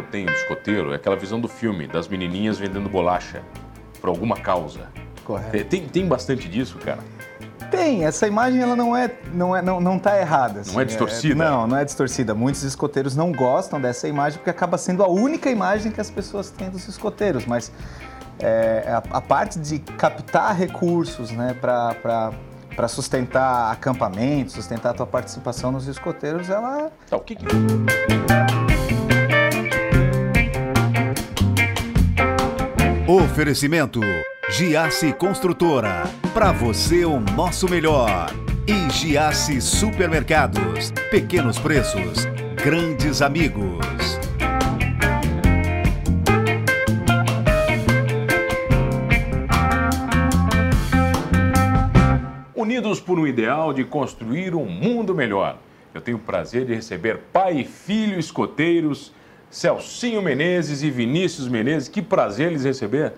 eu tenho de escoteiro é aquela visão do filme, das menininhas vendendo bolacha por alguma causa. Correto. Tem, tem bastante disso, cara? Tem, essa imagem ela não é, não é, não, não tá errada. assim. Não é distorcida? não, não é distorcida. Muitos escoteiros não gostam dessa imagem porque acaba sendo a única imagem que as pessoas têm dos escoteiros, mas é, a, a parte de captar recursos, né, para para sustentar acampamento, sustentar a tua participação nos escoteiros, ela Tá, o que que... Oferecimento Giasse Construtora. Para você o nosso melhor. E Giasse Supermercados. Pequenos preços, grandes amigos. Unidos por um ideal de construir um mundo melhor. Eu tenho o prazer de receber pai e filho escoteiros, Celcinho Menezes e Vinícius Menezes. Que prazer lhes receber.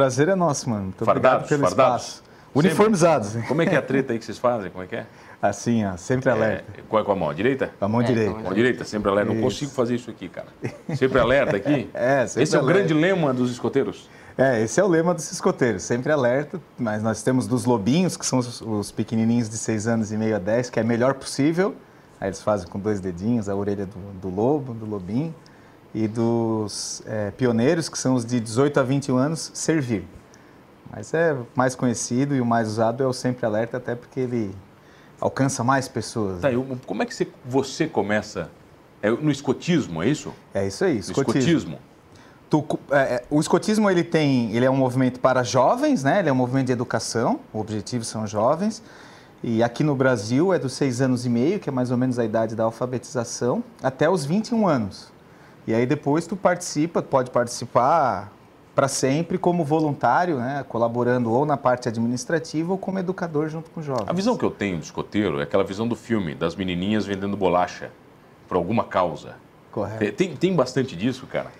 Prazer é nosso, mano. Muito Fardados, obrigado pelo fardados. espaço. Uniformizados. hein? Como é que é a treta aí que vocês fazem? Como é que é? Assim, ó, sempre alerta. É, qual é com a mão? Direita? Com a mão É, direita. com a Mão direita, sempre alerta. Não Isso. consigo fazer isso aqui, cara. Sempre alerta aqui? É, sempre Esse é o alerta. grande lema dos escoteiros. É, esse é o lema dos escoteiros, sempre alerta, mas nós temos dos lobinhos, que são os, os pequenininhos de 6 anos e meio a 10, que é melhor possível. Aí eles fazem com dois dedinhos a orelha do, do lobo, do lobinho. E dos é, pioneiros, que são os de 18 a 21 anos, servir. Mas é mais conhecido e o mais usado é o sempre alerta, até porque ele alcança mais pessoas. Tá, eu- como é que você, você começa? É no escotismo, é isso? É isso aí, No escotismo. escotismo. Tu- é, é, o escotismo ele tem, ele é um movimento para jovens, né? Ele é um movimento de educação. O objetivo são jovens. E aqui no Brasil é dos seis anos e meio, que é mais ou menos a idade da alfabetização, até os 21 anos. E aí depois tu participa, pode participar para sempre como voluntário, né? Colaborando ou na parte administrativa ou como educador junto com jovens. A visão que eu tenho de escoteiro é aquela visão do filme, das menininhas vendendo bolacha por alguma causa. Correto. Tem, tem, bastante disso, cara?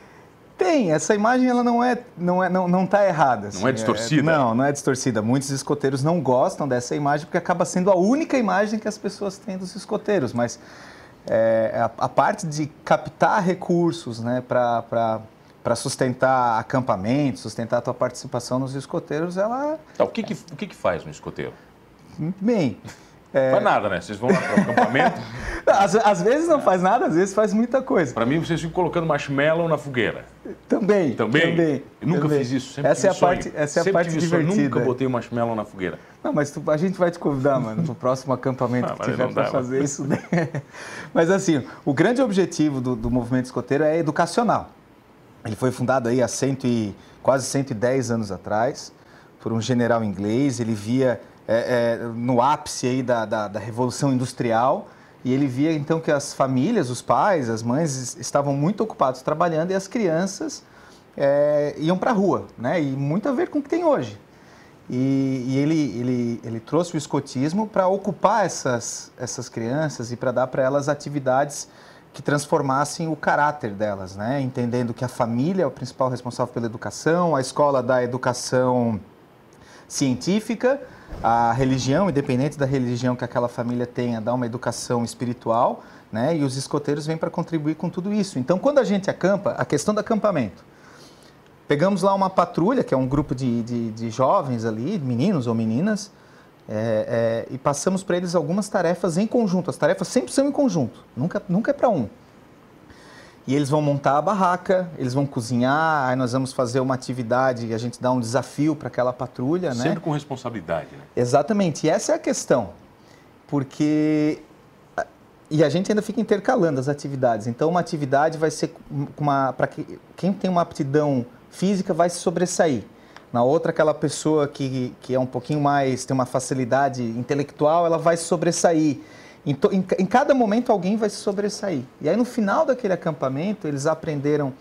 Tem, essa imagem ela não é, não é, não, não tá errada. assim. Não é distorcida? não, não é distorcida. Muitos escoteiros não gostam dessa imagem porque acaba sendo a única imagem que as pessoas têm dos escoteiros. Mas é, a, a parte de captar recursos, né, para para sustentar acampamento, sustentar a tua participação nos escoteiros, ela Tá, o que que, o que que faz um escoteiro? bem. Faz nada, né? Vocês vão lá para o acampamento, Às, às vezes não faz nada, às vezes faz muita coisa. para mim vocês ficam colocando marshmallow na fogueira. Também. Também? também Eu nunca também. fiz isso, sempre essa é a sonho. parte, essa é a Sempre parte tive sonho, divertida. Nunca botei marshmallow na fogueira. Não, mas tu- a gente vai te convidar, mano, pro próximo acampamento Ah, que tiver para fazer isso. né? mas assim, o grande objetivo do, do movimento escoteiro é educacional. Ele foi fundado aí há cento e, quase 110 anos atrás por um general inglês. Ele via é, é, no ápice aí da, da, da Revolução Industrial e ele via então que as famílias, os pais, as mães es- estavam muito ocupados trabalhando e as crianças é, iam para a rua, né? E muito a ver com o que tem hoje. E, e ele, ele, ele trouxe o escotismo para ocupar essas, essas crianças e para dar para elas atividades que transformassem o caráter delas, né? Entendendo que a família é o principal responsável pela educação, a escola dá educação científica, a religião, independente da religião que aquela família tenha, dá uma educação espiritual, né? E os escoteiros vêm para contribuir com tudo isso. Então, quando a gente acampa, a questão do acampamento. Pegamos lá uma patrulha, que é um grupo de, de, de jovens ali, meninos ou meninas, é, é, e passamos para eles algumas tarefas em conjunto. As tarefas sempre são em conjunto, nunca, nunca é para um. E eles vão montar a barraca, eles vão cozinhar, aí nós vamos fazer uma atividade, a gente dá um desafio para aquela patrulha, né? Sempre com responsabilidade, né? Exatamente, e essa é a questão, porque e a gente ainda fica intercalando as atividades. Então, uma atividade vai ser uma para que, quem tem uma aptidão física vai se sobressair. Na outra, aquela pessoa que, que é um pouquinho mais tem uma facilidade intelectual, ela vai se sobressair. Em, to- em em cada momento alguém vai se sobressair. E aí no final daquele acampamento eles aprenderam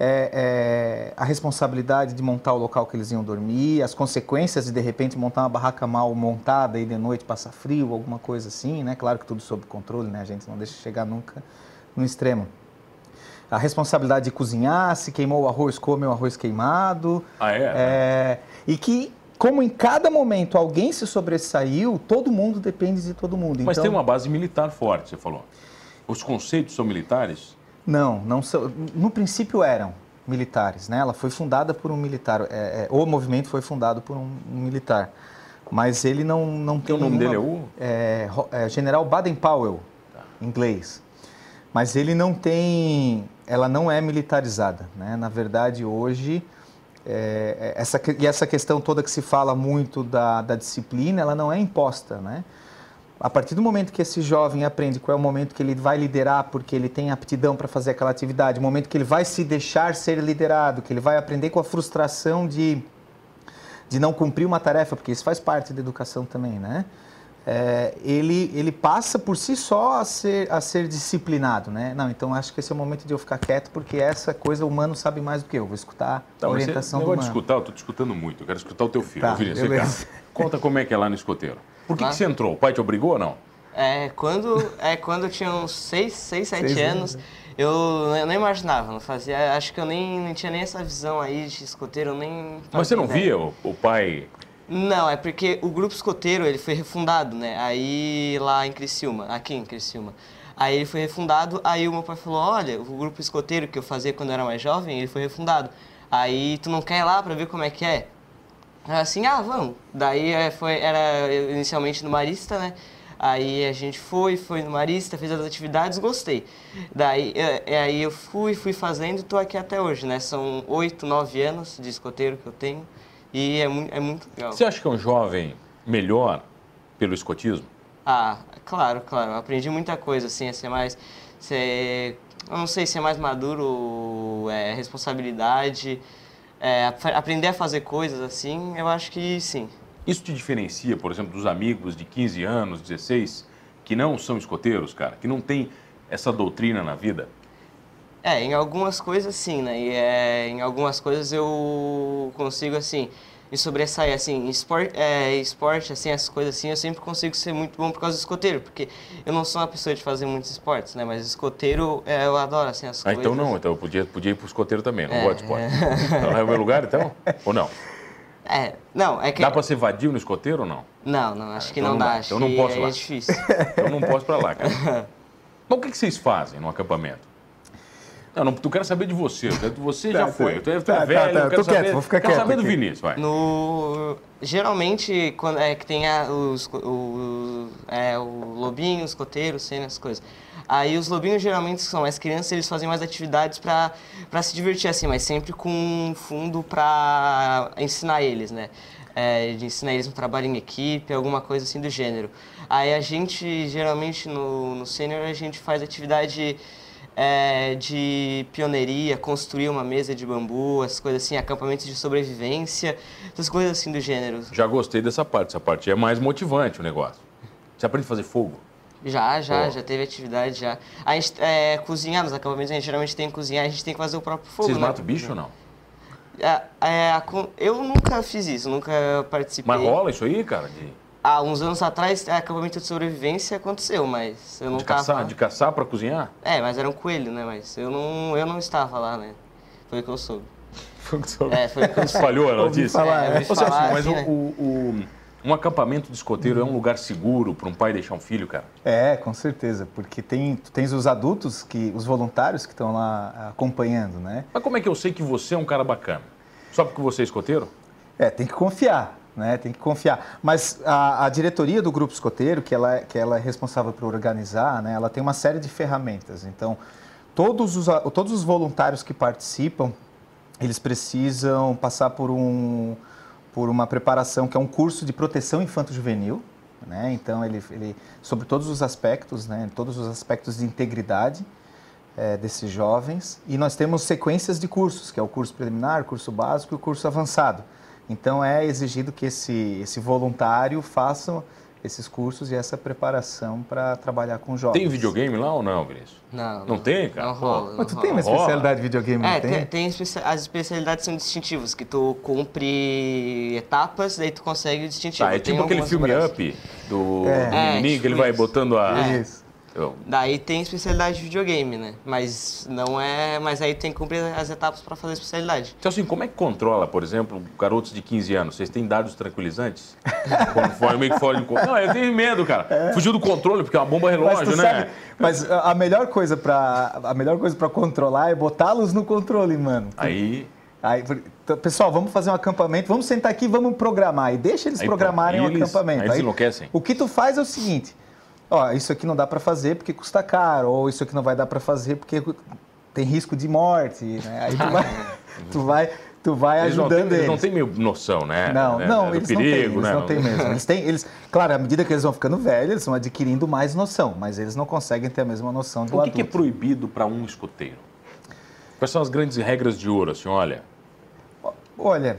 é, é, a responsabilidade de montar o local que eles iam dormir, as consequências de de repente montar uma barraca mal montada e de noite passar frio, alguma coisa assim, né? Claro que tudo sob controle, né? A gente não deixa chegar nunca no extremo. A responsabilidade de cozinhar, se queimou o arroz, come o arroz queimado. Ah, é? É, e que, como em cada momento alguém se sobressaiu, todo mundo depende de todo mundo. Mas então, tem uma base militar forte, você falou. Os conceitos são militares? Não, não são. No princípio eram militares, né? Ela foi fundada por um militar. É, é, o movimento foi fundado por um, um militar, mas ele não não tem. o nome nenhuma- dele é o? é, é General Baden Powell, inglês. Mas ele não tem, ela não é militarizada, né? Na verdade, hoje é, é, essa e essa questão toda que se fala muito da, da disciplina, ela não é imposta, né? A partir do momento que esse jovem aprende qual é o momento que ele vai liderar, porque ele tem aptidão para fazer aquela atividade, o momento que ele vai se deixar ser liderado, que ele vai aprender com a frustração de, de não cumprir uma tarefa, porque isso faz parte da educação também, né? É, ele, ele passa por si só a ser, a ser disciplinado, né? Não, então acho que esse é o momento de eu ficar quieto, porque essa coisa o humano sabe mais do que eu. Vou escutar Tá, a orientação você, do negócio de humano. escutar, eu tô te escutando muito. Eu quero escutar o teu filho. Tá, cá. beleza. Conta como é que é lá no escoteiro. Por que, que você entrou? O pai te obrigou ou não? É, quando, é, quando eu tinha uns 6, 6 7 Seis anos, eu não, não imaginava, não fazia, acho que eu nem não tinha nem essa visão aí de escoteiro, eu nem Mas você não ideia. via o, o pai... Não, é porque o grupo escoteiro, ele foi refundado, né? Aí lá em Criciúma, aqui em Criciúma. Aí ele foi refundado, aí o meu pai falou, olha, o grupo escoteiro que eu fazia quando eu era mais jovem, ele foi refundado. Aí tu não quer ir lá pra ver como é que é? Aí assim, ah, vamos. Daí é, foi, era inicialmente no Marista, né? Aí a gente foi, foi no Marista, fez as atividades, gostei. Daí é, é, aí eu fui, fui fazendo e tô aqui até hoje, né? São oito, nove anos de escoteiro que eu tenho e é, é muito legal. Você acha que é um jovem melhor pelo escotismo? Ah, claro, claro. Eu aprendi muita coisa, assim, a ser mais. Ser, eu não sei, ser mais maduro, é, responsabilidade, é, ap- aprender a fazer coisas assim, eu acho que sim. Isso te diferencia, por exemplo, dos amigos de 15 anos, 16, que não são escoteiros, cara, que não tem essa doutrina na vida? É, em algumas coisas sim, né? E é, em algumas coisas eu consigo, assim, me sobressair, assim, esporte, é, esporte, assim, essas coisas assim, eu sempre consigo ser muito bom por causa do escoteiro, porque eu não sou uma pessoa de fazer muitos esportes, né? Mas escoteiro, é, eu adoro, assim, as Ah, coisas. então não, então eu podia, podia ir pro escoteiro também, não É, gosto de esporte. Então é o meu lugar, então? Ou não? É, não, é que... Dá pra ser vadio no escoteiro ou não? Não, não, acho que então não dá. Acho Então não que posso é lá. difícil. Eu não posso pra lá, cara. Mas o que, que vocês fazem no acampamento? Não, não, tu quero saber de você. Você já Tá, foi. tá, Tu é, tu tá, tá, velho, tá, eu quero tô quieto, saber, vou ficar quero quieto saber do aqui. Vinícius, vai. No, geralmente, quando é que tem a- os, o, é, o lobinho, os coteiros, cenas, essas coisas. Aí os lobinhos, geralmente, que são mais crianças, eles fazem mais atividades pra, pra se divertir, assim, mas sempre com um fundo pra ensinar eles, né? É, de ensinar eles um trabalho em equipe, alguma coisa assim do gênero. Aí a gente, geralmente, no, no sênior, a gente faz atividade é, de pioneiria, construir uma mesa de bambu, essas coisas assim, acampamentos de sobrevivência, essas coisas assim do gênero. Já gostei dessa parte. Essa parte é mais motivante o negócio. Você aprende a fazer fogo? Já, já, Pô. já teve atividade, já. A gente, é, cozinhar nos acampamentos, a gente geralmente tem que cozinhar, a gente tem que fazer o próprio fogo, Vocês né? matam bicho ou não? É, é, eu nunca fiz isso, nunca participei. Mas rola isso aí, cara? De, Há uns anos atrás, é, acampamento de sobrevivência aconteceu, mas eu não de tava... caçar, de caçar pra cozinhar? É, mas era um coelho, né? Mas eu não, eu não estava lá, né? Foi o que eu soube. É, foi o que eu soube. Falhou a Ouvi notícia? falar, É, Celso, falar, mas assim, o, né? o- o- um acampamento de escoteiro é um lugar seguro para um pai deixar um filho, cara? É, com certeza, porque tem, tu tens os adultos, que, os voluntários que estão lá acompanhando, né? Mas como é que eu sei que você é um cara bacana? Só porque você é escoteiro? É, tem que confiar, né? Tem que confiar. Mas a, a diretoria do grupo escoteiro, que ela, é- que ela é responsável por organizar, né? Ela tem uma série de ferramentas. Então, todos os, todos os voluntários que participam, eles precisam passar por um por uma preparação que é um curso de proteção infanto-juvenil, né? Então ele, ele sobre todos os aspectos, né? Todos os aspectos de integridade eh, desses jovens e nós temos sequências de cursos, que é o curso preliminar, curso básico e o curso avançado. Então é exigido que esse esse voluntário faça esses cursos e essa preparação para trabalhar com jovens. Tem videogame lá ou não, Vinícius? Não, Não tem, cara? Não rola. Mas tu não tem uma rola. especialidade de videogame, não É, tem? tem, tem especia- as especialidades são distintivas, que tu cumpre etapas, daí tu consegue o distintivo. Tá, é Tem tipo aquele filme braços. Up do, do É. É, menininho que ele tipo vai isso. botando a... É. Isso. Eu- Daí tem especialidade de videogame, né? Mas não é. Mas aí tem que cumprir as etapas para fazer a especialidade. Então, assim, como é que controla, por exemplo, garotos de 15 anos? Vocês têm dados tranquilizantes? Quando for, meio que fora de controle. Não, eu tenho medo, cara. Fugiu do controle, porque é uma bomba Mas, relógio, tu né? sabe, mas a melhor coisa para a melhor coisa para controlar é botá-los no controle, mano. Aí, Aí, pessoal, vamos fazer um acampamento, vamos sentar aqui, vamos programar. E deixa eles Aí, programarem o eles- acampamento. aí eles enlouquecem. O que tu faz é o seguinte: ó, isso aqui não dá para fazer porque custa caro, ou isso aqui não vai dar para fazer porque tem risco de morte. Né? Aí tu vai, tu vai, tu vai eles não, ajudando têm, eles. eles não têm meio noção, né? Não, né? não, do eles perigo, não têm, eles né? não têm mesmo. Eles têm, eles, claro, à medida que eles vão ficando velhos, eles vão adquirindo mais noção, mas eles não conseguem ter a mesma noção do O que, que é proibido para um escoteiro? Quais são as grandes regras de ouro, assim, olha? Olha,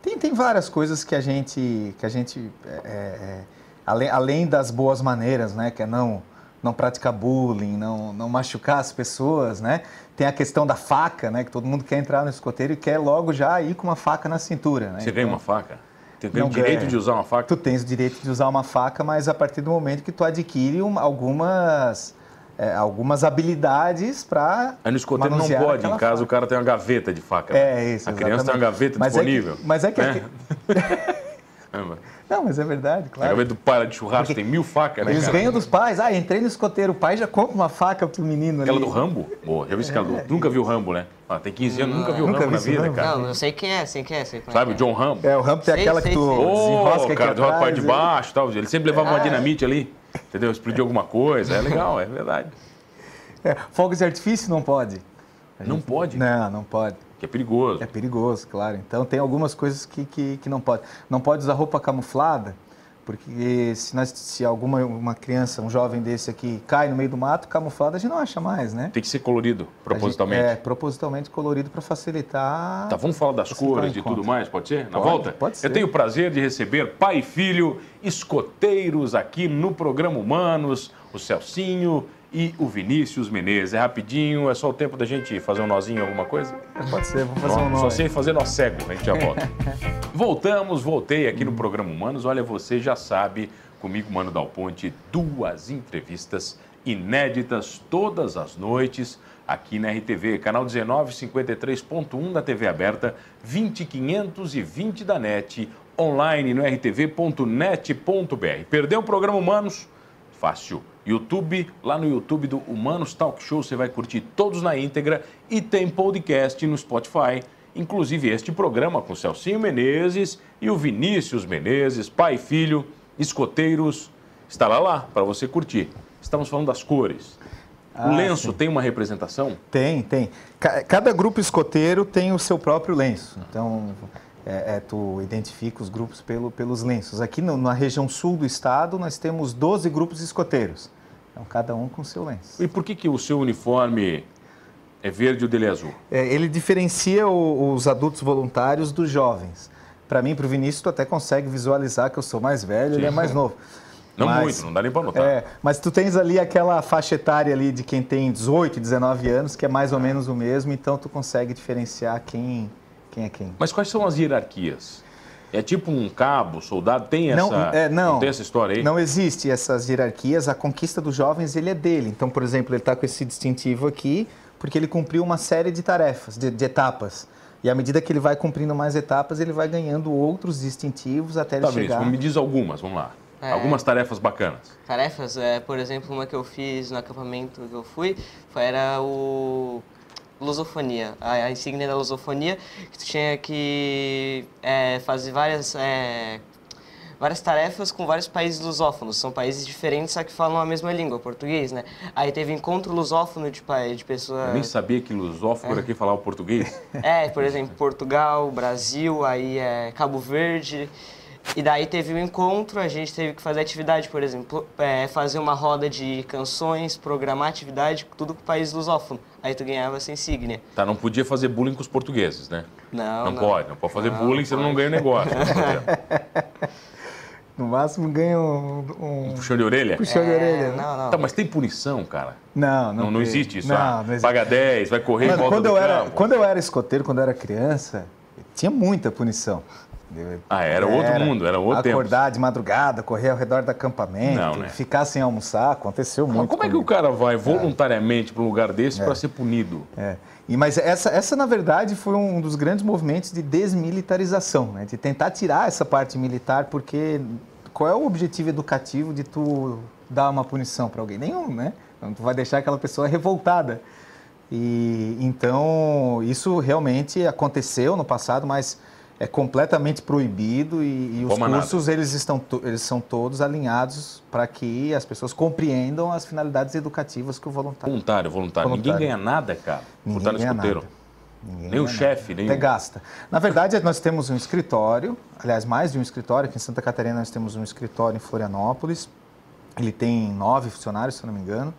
tem, tem várias coisas que a gente, que a gente é, é, além, além das boas maneiras, né, que é não, não praticar bullying, não, não machucar as pessoas, né, tem a questão da faca, né, que todo mundo quer entrar no escoteiro e quer logo já ir com uma faca na cintura, né. Você ganha Então, uma faca? Tem o direito ganha. de usar uma faca? Tu tens o direito de usar uma faca, mas a partir do momento que tu adquire uma- algumas, é, algumas habilidades para Aí no escoteiro não pode, em casa faca. o cara tem uma gaveta de faca. É isso, A criança tem uma exatamente. gaveta Mas é que- disponível. mas é que- né? É, Não, mas é verdade, A claro. gaveta do pai de churrasco tem mil facas, né, Eles cara? ganham dos pais. Ah, entrei no escoteiro. O pai já compra uma faca pro menino ali. Aquela do Rambo? Pô, já viu esse cara do... Tu nunca viu o Rambo, né? Ah, tem 15 anos, nunca viu o Nunca Rambo vi na vida, Rambo. cara. Não, eu sei quem é, sei quem é, sei quem Sabe, é. o John Rambo? É, o rampo tem Sei, aquela sei, que tu sei. desenrosca aqui cara, tem uma parte de atrás, baixo e tal. Ele sempre levava uma dinamite ali, entendeu? Explodiu alguma coisa. É legal, é verdade. É, fogos de artifício não pode. Não pode, Não, não pode. Que é perigoso. É perigoso, claro. Então tem algumas coisas que, que, que não pode. Não pode usar roupa camuflada, porque se, nós, se alguma uma criança, um jovem desse aqui, cai no meio do mato, camuflado a gente não acha mais, né? Tem que ser colorido, propositalmente. Gente- É, propositalmente colorido para facilitar. Tá, vamos falar das cores e tudo mais, pode ser? Na Pode, volta? pode ser. Eu tenho o prazer de receber pai e filho escoteiros aqui no programa Humanos, o Celcinho e o Vinícius Menezes. É rapidinho, é só o tempo da gente fazer um nozinho, alguma coisa? Pode ser, vamos fazer um Só nome. sei fazer nó cego, a gente já volta. Voltamos, voltei aqui no programa Humanos. Olha, você já sabe, comigo, Mano Dal Ponte, duas entrevistas inéditas todas as noites aqui na RTV, canal 1953.1 da TV aberta, 20520 da NET, online no rtv.net.br. Perdeu o programa Humanos? Fácil. YouTube, lá no YouTube do Humanos Talk Show, você vai curtir todos na íntegra e tem podcast no Spotify, inclusive este programa com Celcinho Menezes e o Vinícius Menezes, pai e filho, escoteiros, estará lá para você curtir. Estamos falando das cores. o Ah, lenço tem uma representação? Tem, tem. Ca- Cada grupo escoteiro tem o seu próprio lenço. Então, é, é, tu identifica os grupos pelo, pelos lenços. Aqui no- na região sul do estado, nós temos 12 grupos escoteiros. Então, cada um com seu lenço. E por que, que o seu uniforme é verde e o dele é azul? É, ele diferencia o- os adultos voluntários dos jovens. Para mim, para o Vinícius, tu até consegue visualizar que eu sou mais velho, ele é mais novo. Não Mas- muito, não dá nem para notar. É, mas tu tens ali aquela faixa etária ali de quem tem 18, 19 anos, que é mais ou menos o mesmo, então tu consegue diferenciar quem, quem é quem. Mas quais são as hierarquias? É tipo um cabo, soldado, tem essa, Não, é, não, tem essa história aí? Não existe essas hierarquias. A conquista dos jovens ele é dele. Então, por exemplo, ele está com esse distintivo aqui porque ele cumpriu uma série de tarefas, de, de etapas. E à medida que ele vai cumprindo mais etapas, ele vai ganhando outros distintivos até ele Tá, chegar. me diz algumas, vamos lá. É. Algumas tarefas bacanas. Tarefas, é, por exemplo, uma que eu fiz no acampamento que eu fui, foi, era o lusofonia, a, a insígnia da lusofonia, que tu tinha que é, fazer várias, é, várias tarefas com vários países lusófonos. São países diferentes, só que falam a mesma língua, português, né? Aí teve encontro lusófono de, de pessoas... Nem sabia que lusófono era quem falava português. É, por exemplo, Portugal, Brasil, aí é Cabo Verde. E daí teve um encontro, a gente teve que fazer atividade, por exemplo, é, fazer uma roda de canções, programar atividade, tudo com o país lusófono. Aí tu ganhava essa insígnia. Tá, não podia fazer bullying com os portugueses, né? Não, Não, não. pode, não pode fazer Não, bullying, senão não ganha o negócio. No máximo ganha um, um Puxão de orelha? puxão de É, orelha. né? Não, não. Tá, mas tem punição, cara. Não, Não, não, não existe isso. Não, ah, não existe. Paga 10, vai correr Mano, volta quando, do eu era, campo. quando eu era escoteiro, quando eu era criança, tinha muita punição. Ah, era outro mundo, era outro tempo. Acordar de madrugada, correr ao redor do acampamento, Não, né? ficar sem almoçar, aconteceu Mas muito. como é que o comigo. cara vai voluntariamente para um lugar desse para ser punido? É. E, mas essa, essa, na verdade, foi um dos grandes movimentos de desmilitarização, né? de tentar tirar essa parte militar, porque qual é o objetivo educativo de tu dar uma punição para alguém? Nenhum, né? Então, tu vai deixar aquela pessoa revoltada. E então isso realmente aconteceu no passado, mas é completamente proibido e, e os Como nada. cursos eles estão eles são todos alinhados para que as pessoas compreendam as finalidades educativas que o voluntário Voluntário, voluntário. Ninguém Voluntário. ganha nada, cara. Ninguém Voluntário ganha escoteiro. nada. Ninguém Nem o chefe, nem Até gasta. Na verdade, nós temos um escritório, aliás, mais de um escritório. Aqui em Santa Catarina nós temos um escritório em Florianópolis. Ele tem nove funcionários, se eu não me engano.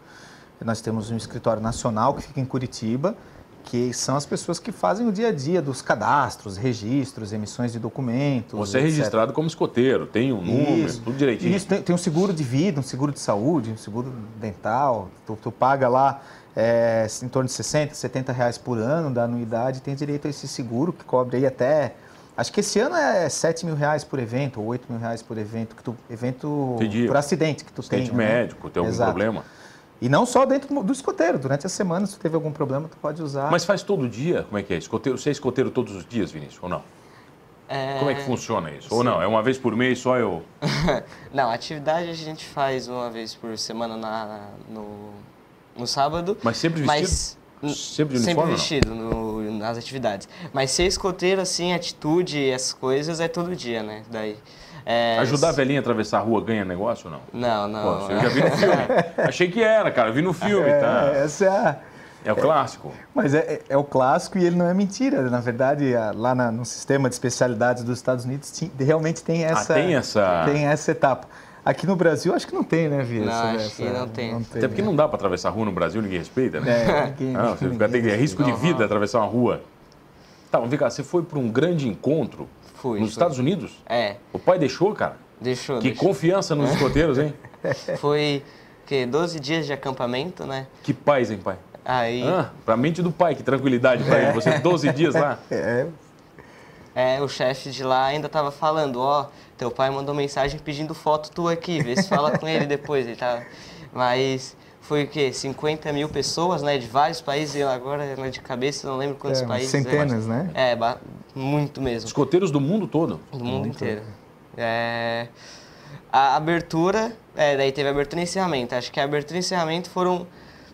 Nós temos um escritório nacional que fica em Curitiba, que são as pessoas que fazem o dia a dia dos cadastros, registros, emissões de documentos. Você é etc. registrado como escoteiro, tem um número, Isso. tudo direitinho. Isso, tem, tem um seguro de vida, um seguro de saúde, um seguro dental. Tu, tu paga lá é, em torno de 60, 70 reais por ano da anuidade tem direito a esse seguro que cobre aí até... Acho que esse ano é 7 mil reais por evento ou 8 mil reais por evento, que tu, evento Entendi. por acidente que tu tem. Acidente médico, tem algum Exato. problema. E não só dentro do- escoteiro, durante a semana, se tu teve algum problema, tu pode usar. Mas faz todo dia? Como é que é? Escoteiro, você é escoteiro todos os dias, Vinícius, ou não? É, Como é que funciona isso? Ou não? É uma vez por mês só eu. Não, atividade a gente faz uma vez por semana na, no, no sábado. Mas sempre vestido? Mas, Sempre de uniforme não? vestido no- nas atividades. Mas ser escoteiro, assim, atitude, essas coisas, é todo dia, né? Daí. É, Ajudar a velhinha a atravessar a rua ganha negócio ou não? Não, não. Pô, eu já vi no filme. Achei que era, cara. Eu vi no filme, É, tá? essa é a... É o clássico. Mas é, é- é o clássico e ele não é mentira. Na verdade, a- lá na- no sistema de especialidades dos Estados Unidos ti- realmente tem essa, Ah, tem essa- tem essa etapa. Aqui no Brasil, acho que não tem, né, Via? Não, essa- acho que essa- não tem. Até porque não dá pra atravessar a rua no Brasil, ninguém respeita, né? É, ninguém- Não, você ninguém tem, é risco de Não, vida não. atravessar uma rua. Tá, mas vem cá, você foi para um grande encontro Fui, nos fui. Estados Unidos? É, O pai deixou, cara? deixou. Que deixou. confiança nos escoteiros, hein? Foi, que 12 dias de acampamento, né? Que paz, hein, pai? Aí, Ah, pra mente do pai, que tranquilidade pra ele. Você 12 dias lá. É, é, o chefe de lá ainda tava falando, ó, teu pai mandou mensagem pedindo foto tua aqui, vê se fala com ele depois. Ele tá... Mas foi o quê? 50 mil pessoas, né? De vários países, eu agora né, de cabeça não lembro quantos É, umas países. centenas, né? É, muito mesmo. Escoteiros do mundo todo. Do mundo inteiro. É, a abertura, é, daí teve abertura e encerramento. Acho que a abertura e encerramento foram,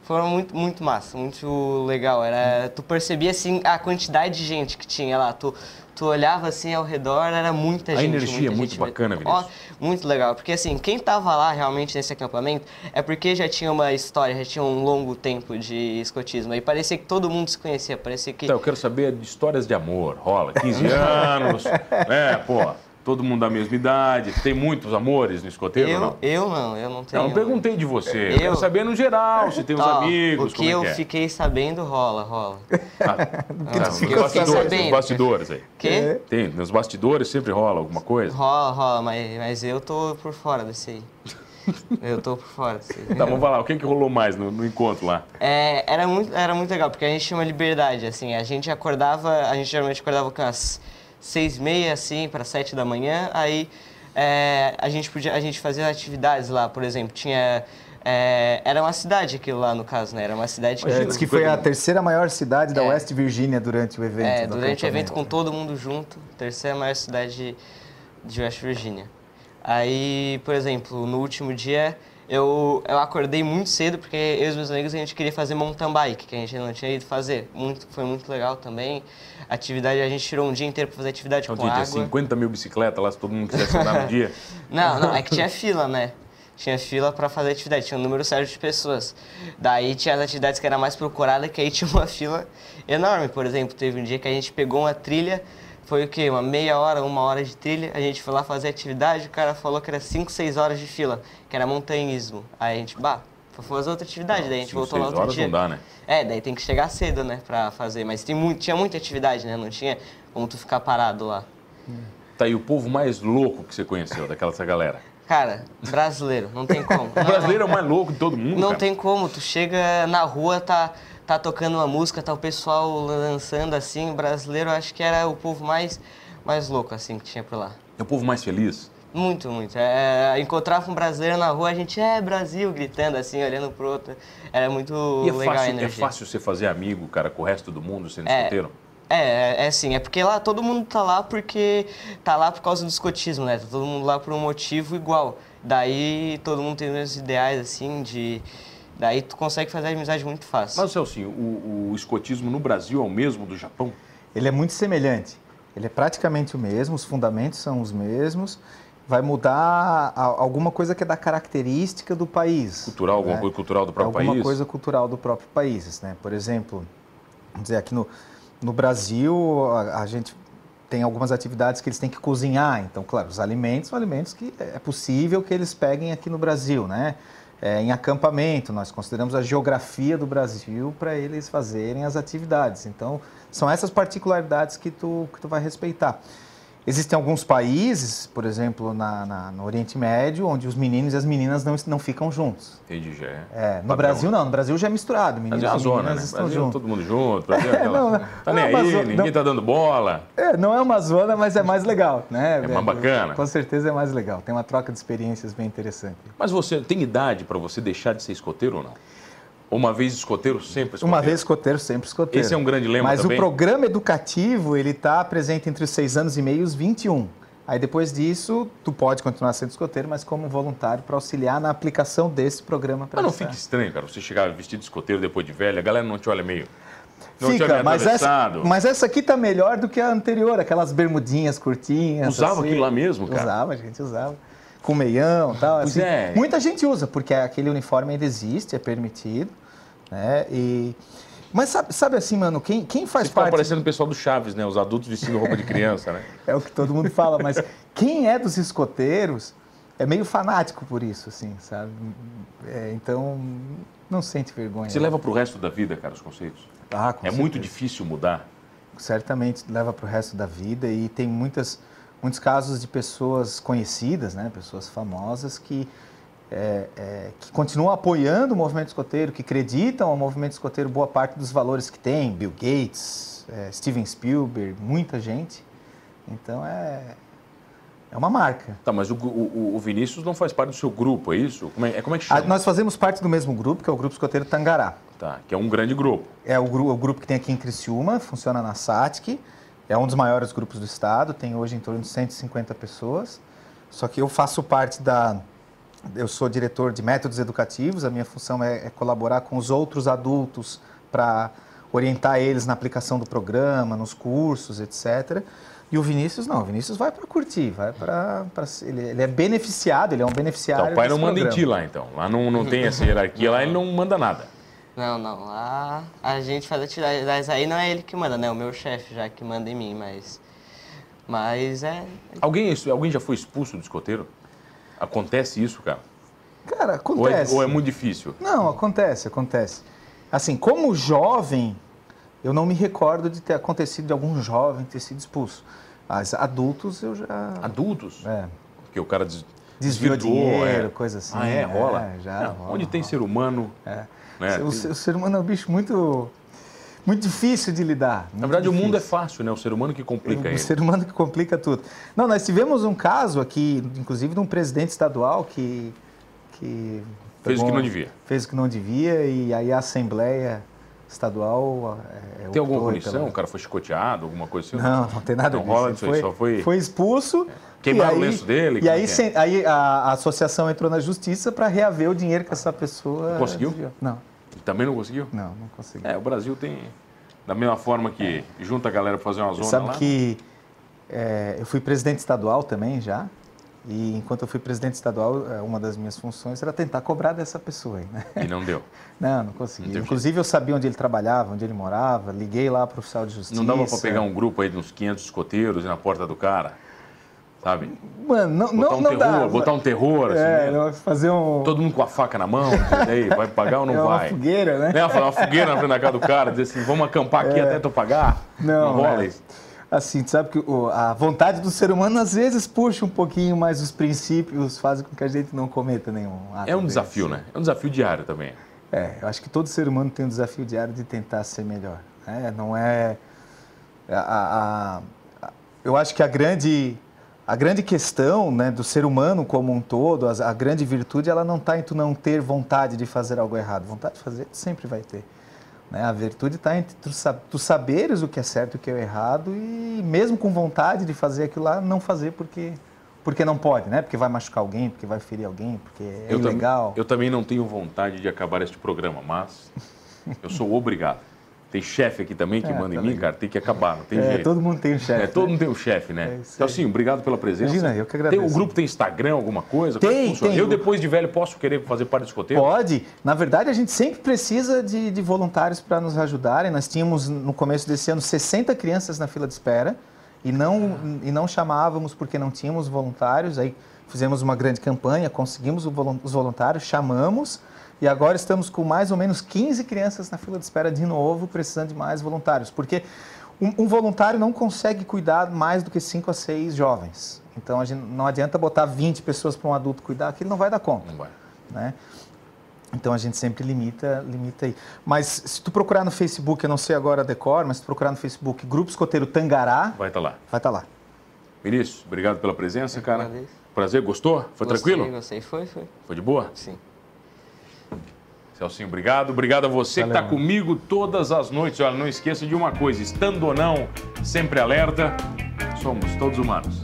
foram muito, muito massa, muito legal. Era, tu percebia assim a quantidade de gente que tinha lá. Tu, tu olhava assim ao redor, era muita A gente. energia muita é muito gente. bacana, Ó, Vinícius. muito legal, porque assim, quem tava lá realmente nesse acampamento é porque já tinha uma história, já tinha um longo tempo de escotismo. E parecia que todo mundo se conhecia, parecia que. Então, eu quero saber de histórias de amor. Rola, 15 anos, né, pô, todo mundo da mesma idade. Tem muitos amores no escoteiro eu, não? eu não, eu não tenho. Não, eu perguntei de você. Eu, Eu- quero saber no geral, se tem uns Ó, amigos, O que é eu é. fiquei sabendo rola, rola. Ah, que não, ficou bastidores, nos bastidores aí. Que? Tem, nos bastidores sempre rola alguma coisa. Rola, rola, mas, mas eu tô por fora desse aí. Eu tô por fora desse aí. Tá, vamos lá, o que, que rolou mais no, no encontro lá? É, era, muito, era muito legal, porque a gente tinha uma liberdade, assim, a gente acordava, a gente geralmente acordava com as seis e meia, assim, para sete da manhã, aí é, a, gente podia, a gente fazia atividades lá, por exemplo, tinha... é, era uma cidade aquilo lá, no caso, né? Era uma cidade que... é, Imagina diz que que foi a terceiro maior cidade da É. West Virginia durante o evento. É, durante o evento com todo mundo junto, terceira maior cidade de, de West Virginia. Aí, por exemplo, no último dia eu, eu acordei muito cedo porque eu e os meus amigos a gente queria fazer mountain bike, que a gente não tinha ido fazer. Muito, foi muito legal também. Atividade, a gente tirou um dia inteiro para fazer atividade Então, com tinha água. 50 mil bicicletas lá, se todo mundo quisesse andar no dia. Não, não, é que tinha fila, né? Tinha fila para fazer atividade, tinha um número certo de pessoas. Daí tinha as atividades que era mais procurada, que aí tinha uma fila enorme. Por exemplo, teve um dia que a gente pegou uma trilha, foi o quê? Uma meia hora, uma hora de trilha. A gente foi lá fazer atividade, o cara falou que era 5, 6 horas de fila, que era montanhismo. Aí a gente, bah, foi fazer outra atividade, daí a gente Cinco, voltou lá outro horas dia. não dá, né? É, daí tem que chegar cedo, né, pra fazer. Mas tem muito, tinha muita atividade, né? Não tinha como tu ficar parado lá. Tá aí o povo mais louco que você conheceu, daquela essa galera. Cara, brasileiro, não tem como. O brasileiro é o mais louco de todo mundo, Não cara. tem como, tu chega na rua, tá, tá tocando uma música, tá o pessoal dançando assim, o brasileiro acho que era o povo mais, mais louco, assim, que tinha por lá. É o povo mais feliz. Muito, muito. É, encontrava um brasileiro na rua, a gente é Brasil, gritando assim, olhando pro outro. Era muito E é legal fácil, é fácil você fazer amigo, cara, com o resto do mundo sendo É. escoteiro? É, é, é assim, é porque lá todo mundo tá lá porque tá lá por causa do escotismo, né? Tá todo mundo lá por um motivo igual. Daí todo mundo tem os mesmos ideais, assim, de. Daí tu consegue fazer amizade muito fácil. Mas, Celcinho, o, o escotismo no Brasil é o mesmo do Japão? Ele é muito semelhante. Ele é praticamente o mesmo, os fundamentos são os mesmos. Vai mudar a- alguma coisa que é da característica do país. Cultural, alguma né? coisa cultural do próprio alguma país? coisa cultural do próprio país, né? Por exemplo, vamos dizer aqui no, no Brasil a, a gente tem algumas atividades que eles têm que cozinhar. Então, claro, os alimentos são alimentos que é possível que eles peguem aqui no Brasil, né? É, em acampamento, nós consideramos a geografia do Brasil para eles fazerem as atividades. Então, são essas particularidades que tu, que tu vai respeitar. Existem alguns países, por exemplo, na, na- no Oriente Médio, onde os meninos e as meninas não, não ficam juntos. Entendi, já é. É, no Padrão, Brasil né? não, no Brasil já é misturado, meninos Brasil é uma e zona, meninas né? estão Brasil é juntos. todo mundo junto, Brasil é aquela... não, não. Tá nem é aí, zona, ninguém não. tá dando bola. É, não é uma zona, mas é mais legal, né? É mais bacana. Com certeza é mais legal. Tem uma troca de experiências bem interessante. Mas você tem idade para você deixar de ser escoteiro ou não? Uma vez escoteiro, sempre escoteiro? Uma vez escoteiro, sempre escoteiro. Esse é um grande lema Mas também? o programa educativo, ele está presente entre os 6 anos e meio e os 21. Aí depois disso, tu pode continuar sendo escoteiro, mas como voluntário para auxiliar na aplicação desse programa. Mas não fica estranho, cara, você chegar vestido de escoteiro depois de velho, a galera não te olha meio... Não Fica, mas essa, mas essa aqui tá melhor do que a anterior, aquelas bermudinhas curtinhas. Usava assim. aquilo lá mesmo, cara? Usava, a gente usava. Com meião e tal. Pois assim. é. Muita gente usa, porque aquele uniforme ainda existe, é permitido. Né? E... Mas sabe, sabe assim, mano, quem, quem faz Você parte. parecendo o pessoal do Chaves, né? Os adultos vestindo roupa de criança, né? É o que todo mundo fala, mas quem é dos escoteiros é meio fanático por isso, assim, sabe? É, então, não sente vergonha. Você leva pro resto da vida, cara, os conceitos. Ah, com É muito certeza. difícil mudar. certamente leva para o resto da vida e tem muitas, muitos casos de pessoas conhecidas, né, pessoas famosas que, é, é, que continuam apoiando o movimento escoteiro, que acreditam ao movimento escoteiro boa parte dos valores que tem, Bill Gates, é, Steven Spielberg, muita gente. Então é, é uma marca. Tá, mas o, o, o Vinícius não faz parte do seu grupo, é isso? Como é, é- como é que Ah, chama? nós fazemos parte do mesmo grupo, que é o Grupo Escoteiro Tangará. Tá, que é um grande grupo. É o, o grupo que tem aqui em Criciúma, funciona na SATIC, é um dos maiores grupos do estado, tem hoje em torno de 150 pessoas. Só que eu faço parte da. Eu sou diretor de métodos educativos, a minha função é, é colaborar com os outros adultos para orientar eles na aplicação do programa, nos cursos, etc. E o Vinícius não, o Vinícius vai para curtir, vai para. Ele, ele é beneficiado, ele é um beneficiário. Tá, o pai não manda em programa. ti lá, então. Lá não, não tem essa hierarquia, lá ele não manda nada. Não, não. Lá a gente faz atividades aí, não é ele que manda, né? O meu chefe já que manda em mim, mas. Mas é. Alguém, alguém já foi expulso do escoteiro? Acontece isso, cara? Cara, Ou é, acontece. ou é muito difícil? Não, acontece, acontece. Assim, como jovem, eu não me recordo de ter acontecido de algum jovem ter sido expulso. Mas adultos eu já. Adultos? É, Porque o cara des, desviou desvirtuou, dinheiro, é. coisa assim. Ah, é? Rola? já Não, rola, onde tem rola. ser humano... É. né, o, o ser humano é um bicho muito, muito difícil de lidar. Na verdade, o mundo é fácil, né? O ser humano que complica o ele. ser humano que complica tudo. Não, nós tivemos um caso aqui, inclusive de um presidente estadual que. que Fez o que não devia. Fez o que não devia e aí a Assembleia Estadual. é, Tem alguma punição? pela- O cara foi chicoteado, alguma coisa assim? Não, não tem nada Não disso. rola disso foi, só foi- foi expulso. Queimaram e o lenço dele, E aí, é é? sem- aí a, a associação entrou na justiça para reaver o dinheiro que essa pessoa. Conseguiu? desviou. Não, Também não conseguiu? não, não conseguiu. É, o Brasil tem... Da mesma forma que junta a galera pra fazer uma zona Sabe lá... que é, eu fui presidente estadual também já. E enquanto eu fui presidente estadual, é, uma das minhas funções era tentar cobrar dessa pessoa aí, né? E não deu. Não, não consegui. Entendi. Inclusive eu sabia onde ele trabalhava, onde ele morava, liguei lá para o oficial de justiça. Não dava pra pegar um grupo aí de uns 500 escoteiros ir na porta do cara, sabe? Mano, não, Botar não, um não terror, dá. botar um terror, assim, É, né? não, fazer um. Todo mundo com a faca na mão, aí, vai pagar ou não é uma vai? fogueira, né? Né? Uma fogueira na frente da casa do cara, dizer assim, vamos acampar aqui até tu pagar? Não, rola é. isso. Assim, sabe que a vontade do ser humano às vezes puxa um pouquinho, mas os princípios fazem com que a gente não cometa nenhum ato É um desse. desafio, né? É um desafio diário também. É, eu acho que todo ser humano tem um desafio diário de tentar ser melhor. né? Não é. A, a- a- eu acho que a grande, a grande questão né, do ser humano como um todo, a, a grande virtude, ela não está em tu não ter vontade de fazer algo errado. Vontade de fazer, sempre vai ter. Né? A virtude está em tu, tu saberes o que é certo e o que é errado e mesmo com vontade de fazer aquilo lá, não fazer porque porque não pode, né? Porque vai machucar alguém, porque vai ferir alguém, porque é eu ilegal. Tam, eu também não tenho vontade de acabar este programa, mas eu sou obrigado. Tem chefe aqui também que é, manda em mim, cara, tem que acabar, não tem é, jeito. Todo mundo tem um chefe. É, todo né? mundo tem um chefe, né? É então, sim, obrigado pela presença. Imagina, eu que agradeço. Tem, o grupo tem Instagram, alguma coisa? Tem, é tem. Eu, depois de velho, posso querer fazer parte do escoteiro? Pode. Na verdade, a gente sempre precisa de, de voluntários para nos ajudarem. Nós tínhamos, no começo desse ano, 60 crianças na fila de espera e não, e não chamávamos porque não tínhamos voluntários. Aí fizemos uma grande campanha, conseguimos os voluntários, chamamos e agora estamos com mais ou menos 15 crianças na fila de espera de novo, precisando de mais voluntários. Porque um, um voluntário não consegue cuidar mais do que 5 a 6 jovens. Então gente, não adianta botar 20 pessoas para um adulto cuidar, que ele não vai dar conta. Não vai. Né? Então a gente sempre limita, limita aí. Mas se tu procurar no Facebook, eu não sei agora a decor, mas se tu procurar no Facebook Grupo Escoteiro Tangará, vai estar tá lá. Vai estar tá lá. Vinícius, obrigado pela presença, cara. Prazer, gostou? Foi gostei, tranquilo? Gostei, foi, foi. Foi de boa? Sim. Celcinho, obrigado. Obrigado a você Valeu, que está comigo todas as noites. Olha, não esqueça de uma coisa: estando ou não, sempre alerta, somos todos humanos.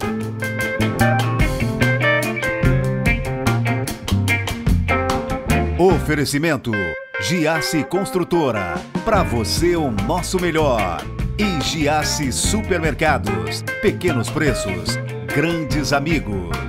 Oferecimento: Giasse Construtora. Para você, o nosso melhor. E Giasse Supermercados. Pequenos preços, grandes amigos.